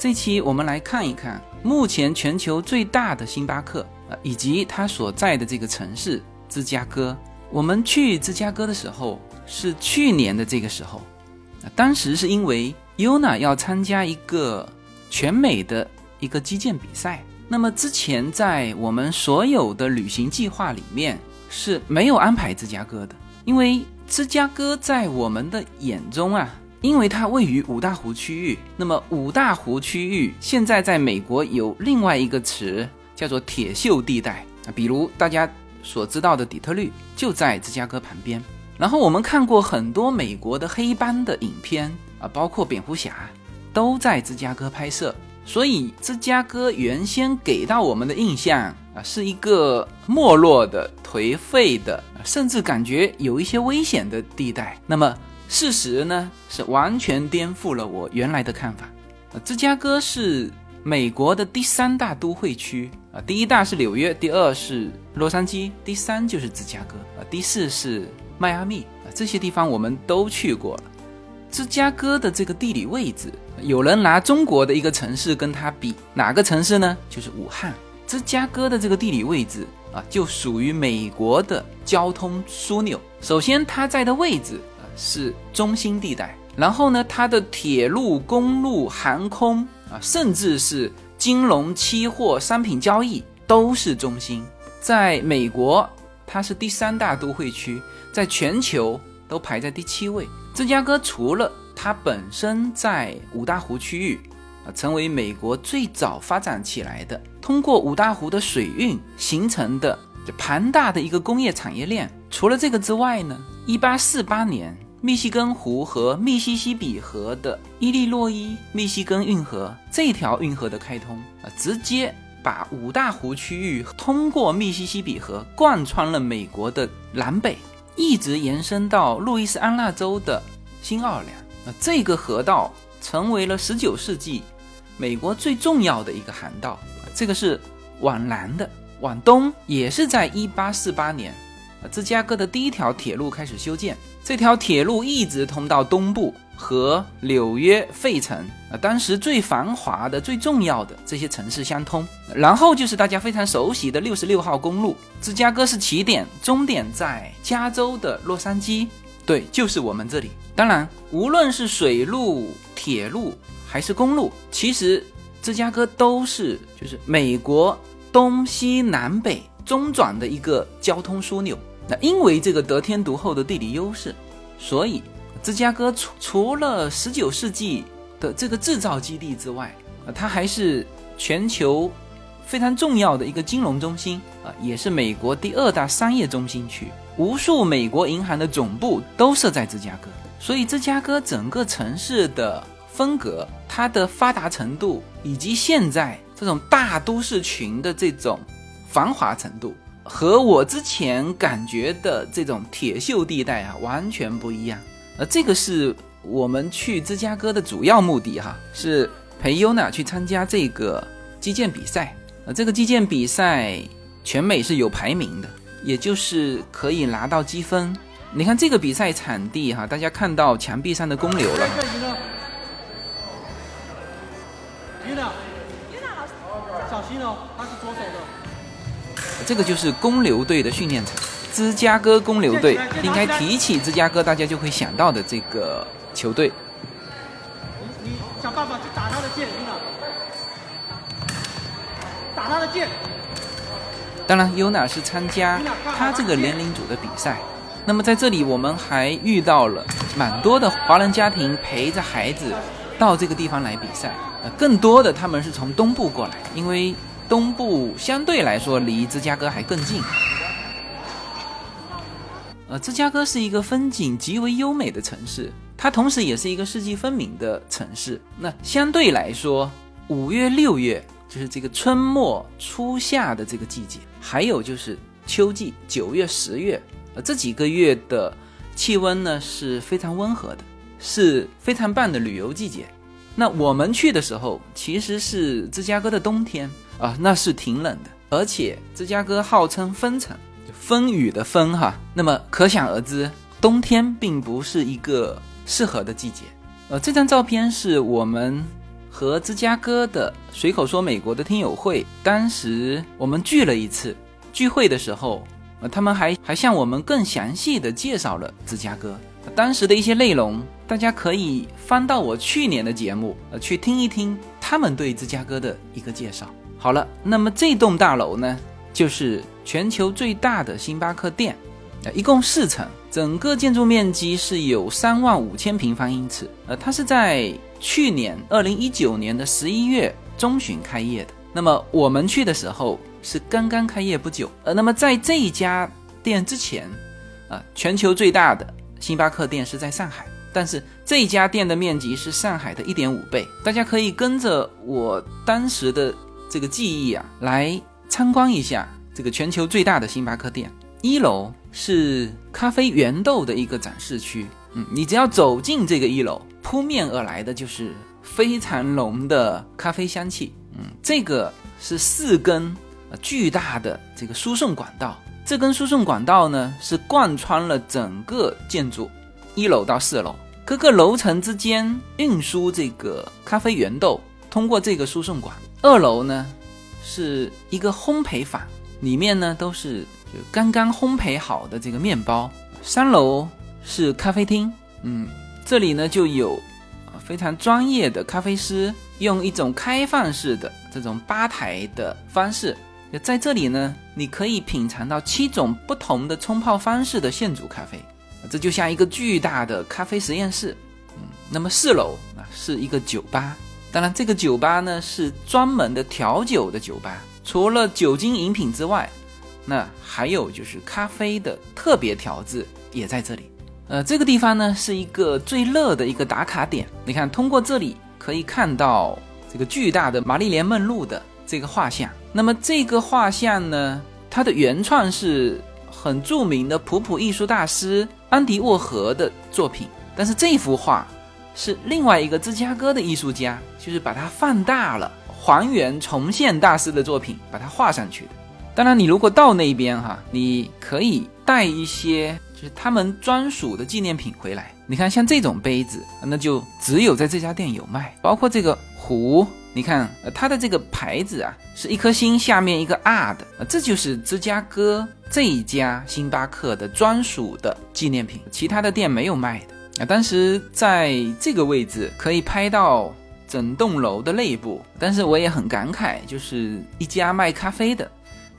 这期我们来看一看目前全球最大的星巴克啊，以及它所在的这个城市芝加哥。我们去芝加哥的时候是去年的这个时候，当时是因为 Yuna 要参加一个全美的一个击剑比赛。那么之前在我们所有的旅行计划里面是没有安排芝加哥的，因为芝加哥在我们的眼中啊，因为它位于五大湖区域。那么五大湖区域现在在美国有另外一个词叫做铁锈地带啊，比如大家所知道的底特律就在芝加哥旁边。然后我们看过很多美国的黑帮的影片啊，包括蝙蝠侠都在芝加哥拍摄。所以，芝加哥原先给到我们的印象啊，是一个没落的、颓废的，甚至感觉有一些危险的地带。那么，事实呢，是完全颠覆了我原来的看法。芝加哥是美国的第三大都会区啊，第一大是纽约，第二是洛杉矶，第三就是芝加哥啊，第四是迈阿密啊，这些地方我们都去过了。芝加哥的这个地理位置，有人拿中国的一个城市跟它比，哪个城市呢？就是武汉。芝加哥的这个地理位置啊，就属于美国的交通枢纽。首先，它在的位置是中心地带，然后呢，它的铁路、公路、航空啊，甚至是金融、期货、商品交易都是中心。在美国，它是第三大都会区，在全球都排在第七位。芝加哥除了它本身在五大湖区域啊，成为美国最早发展起来的，通过五大湖的水运形成的庞大的一个工业产业链。除了这个之外呢，一八四八年密西根湖和密西西比河的伊利诺伊密西根运河这条运河的开通啊，直接把五大湖区域通过密西西比河贯穿了美国的南北。一直延伸到路易斯安那州的新奥尔良，那这个河道成为了十九世纪美国最重要的一个航道。这个是往南的，往东也是在一八四八年，芝加哥的第一条铁路开始修建。这条铁路一直通到东部和纽约、费城啊，当时最繁华的、最重要的这些城市相通。然后就是大家非常熟悉的六十六号公路，芝加哥是起点，终点在加州的洛杉矶。对，就是我们这里。当然，无论是水路、铁路还是公路，其实芝加哥都是就是美国东西南北中转的一个交通枢纽。那因为这个得天独厚的地理优势，所以芝加哥除除了十九世纪的这个制造基地之外，啊，它还是全球非常重要的一个金融中心啊，也是美国第二大商业中心区。无数美国银行的总部都设在芝加哥，所以芝加哥整个城市的风格、它的发达程度，以及现在这种大都市群的这种繁华程度。和我之前感觉的这种铁锈地带啊，完全不一样。呃，这个是我们去芝加哥的主要目的哈，是陪优娜去参加这个击剑比赛。呃，这个击剑比赛全美是有排名的，也就是可以拿到积分。你看这个比赛场地哈，大家看到墙壁上的公牛了。这个就是公牛队的训练场，芝加哥公牛队应该提起芝加哥，大家就会想到的这个球队。你你想办法去打他的剑，打他的剑。当然，优娜是参加他这个年龄组的比赛。那么在这里，我们还遇到了蛮多的华人家庭陪着孩子到这个地方来比赛。呃，更多的他们是从东部过来，因为。东部相对来说离芝加哥还更近，呃，芝加哥是一个风景极为优美的城市，它同时也是一个四季分明的城市。那相对来说，五月、六月就是这个春末初夏的这个季节，还有就是秋季九月、十月，呃，这几个月的气温呢是非常温和的，是非常棒的旅游季节。那我们去的时候其实是芝加哥的冬天。啊，那是挺冷的，而且芝加哥号称风城，风雨的风哈，那么可想而知，冬天并不是一个适合的季节。呃，这张照片是我们和芝加哥的随口说美国的听友会，当时我们聚了一次，聚会的时候，呃，他们还还向我们更详细的介绍了芝加哥。当时的一些内容，大家可以翻到我去年的节目，呃，去听一听他们对芝加哥的一个介绍。好了，那么这栋大楼呢，就是全球最大的星巴克店，呃，一共四层，整个建筑面积是有三万五千平方英尺。呃，它是在去年二零一九年的十一月中旬开业的。那么我们去的时候是刚刚开业不久。呃，那么在这一家店之前，啊，全球最大的。星巴克店是在上海，但是这家店的面积是上海的一点五倍。大家可以跟着我当时的这个记忆啊，来参观一下这个全球最大的星巴克店。一楼是咖啡原豆的一个展示区，嗯，你只要走进这个一楼，扑面而来的就是非常浓的咖啡香气。嗯，这个是四根巨大的这个输送管道。这根输送管道呢，是贯穿了整个建筑，一楼到四楼，各个楼层之间运输这个咖啡原豆，通过这个输送管。二楼呢，是一个烘焙坊，里面呢都是就刚刚烘焙好的这个面包。三楼是咖啡厅，嗯，这里呢就有非常专业的咖啡师，用一种开放式的这种吧台的方式。在这里呢，你可以品尝到七种不同的冲泡方式的现煮咖啡，这就像一个巨大的咖啡实验室。嗯，那么四楼啊是一个酒吧，当然这个酒吧呢是专门的调酒的酒吧，除了酒精饮品之外，那还有就是咖啡的特别调制也在这里。呃，这个地方呢是一个最热的一个打卡点，你看通过这里可以看到这个巨大的玛丽莲梦露的这个画像。那么这个画像呢，它的原创是很著名的普普艺术大师安迪沃荷的作品，但是这幅画是另外一个芝加哥的艺术家，就是把它放大了，还原重现大师的作品，把它画上去的。当然，你如果到那边哈，你可以带一些就是他们专属的纪念品回来。你看，像这种杯子，那就只有在这家店有卖，包括这个壶。你看，它的这个牌子啊，是一颗星下面一个 R 的，这就是芝加哥这一家星巴克的专属的纪念品，其他的店没有卖的。啊，当时在这个位置可以拍到整栋楼的内部，但是我也很感慨，就是一家卖咖啡的，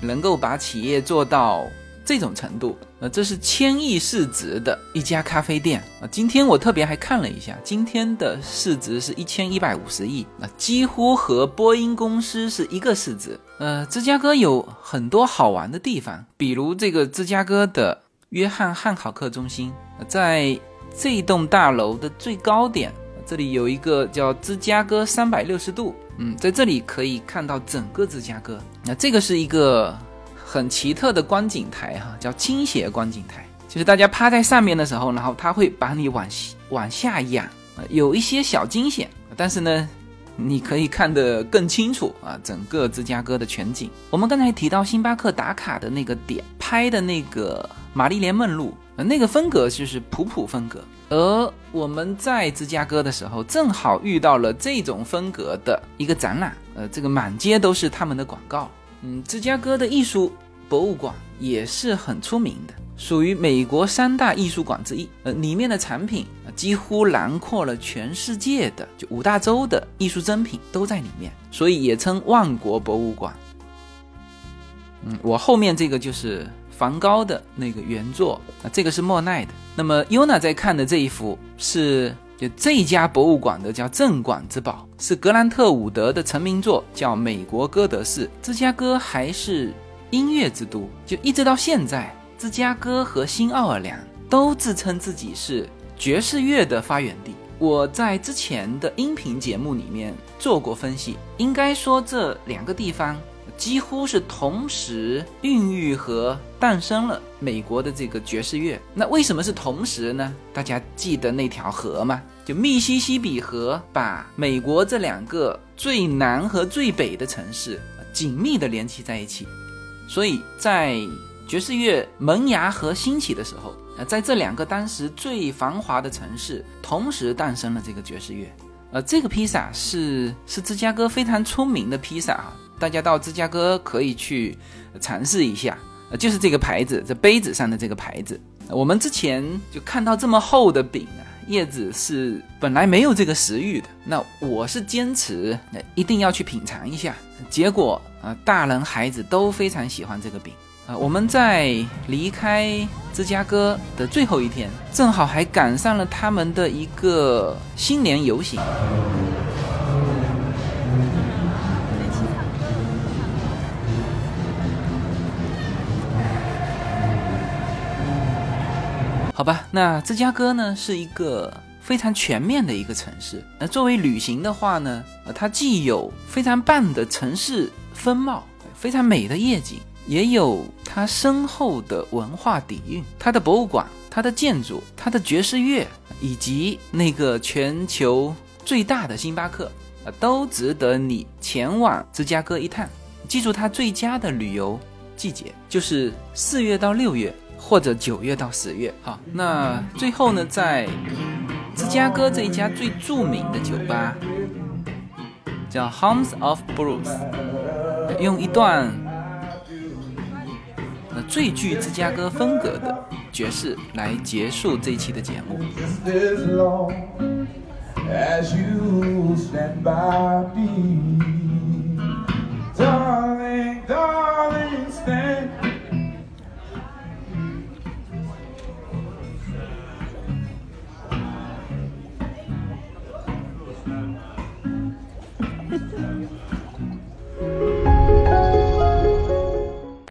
能够把企业做到。这种程度，呃，这是千亿市值的一家咖啡店啊。今天我特别还看了一下，今天的市值是一千一百五十亿，那几乎和波音公司是一个市值。呃，芝加哥有很多好玩的地方，比如这个芝加哥的约翰汉考克中心，在这一栋大楼的最高点，这里有一个叫芝加哥三百六十度，嗯，在这里可以看到整个芝加哥。那这个是一个。很奇特的观景台哈，叫倾斜观景台，就是大家趴在上面的时候，然后它会把你往往下仰，有一些小惊险，但是呢，你可以看得更清楚啊，整个芝加哥的全景。我们刚才提到星巴克打卡的那个点拍的那个玛丽莲梦露，那个风格就是普普风格，而我们在芝加哥的时候，正好遇到了这种风格的一个展览，呃，这个满街都是他们的广告。嗯，芝加哥的艺术博物馆也是很出名的，属于美国三大艺术馆之一。呃，里面的产品几乎囊括了全世界的，就五大洲的艺术珍品都在里面，所以也称万国博物馆。嗯，我后面这个就是梵高的那个原作，啊，这个是莫奈的。那么 Yuna 在看的这一幅是。就这家博物馆的叫镇馆之宝，是格兰特伍德的成名作，叫《美国歌德式》。芝加哥还是音乐之都，就一直到现在，芝加哥和新奥尔良都自称自己是爵士乐的发源地。我在之前的音频节目里面做过分析，应该说这两个地方。几乎是同时孕育和诞生了美国的这个爵士乐。那为什么是同时呢？大家记得那条河吗？就密西西比河，把美国这两个最南和最北的城市紧密地联系在一起。所以在爵士乐萌芽和兴起的时候，在这两个当时最繁华的城市同时诞生了这个爵士乐。呃，这个披萨是是芝加哥非常出名的披萨啊，大家到芝加哥可以去尝试一下。呃，就是这个牌子，这杯子上的这个牌子。我们之前就看到这么厚的饼啊，叶子是本来没有这个食欲的。那我是坚持，那一定要去品尝一下。结果啊，大人孩子都非常喜欢这个饼啊。我们在离开芝加哥的最后一天，正好还赶上了他们的一个新年游行。好吧，那芝加哥呢是一个非常全面的一个城市。那作为旅行的话呢，它既有非常棒的城市风貌，非常美的夜景，也有它深厚的文化底蕴。它的博物馆、它的建筑、它的爵士乐，以及那个全球最大的星巴克，啊，都值得你前往芝加哥一趟。记住，它最佳的旅游季节就是四月到六月。或者九月到十月，好，那最后呢，在芝加哥这一家最著名的酒吧，叫 Homes of Blues，用一段呃最具芝加哥风格的爵士来结束这一期的节目。As you stand by me.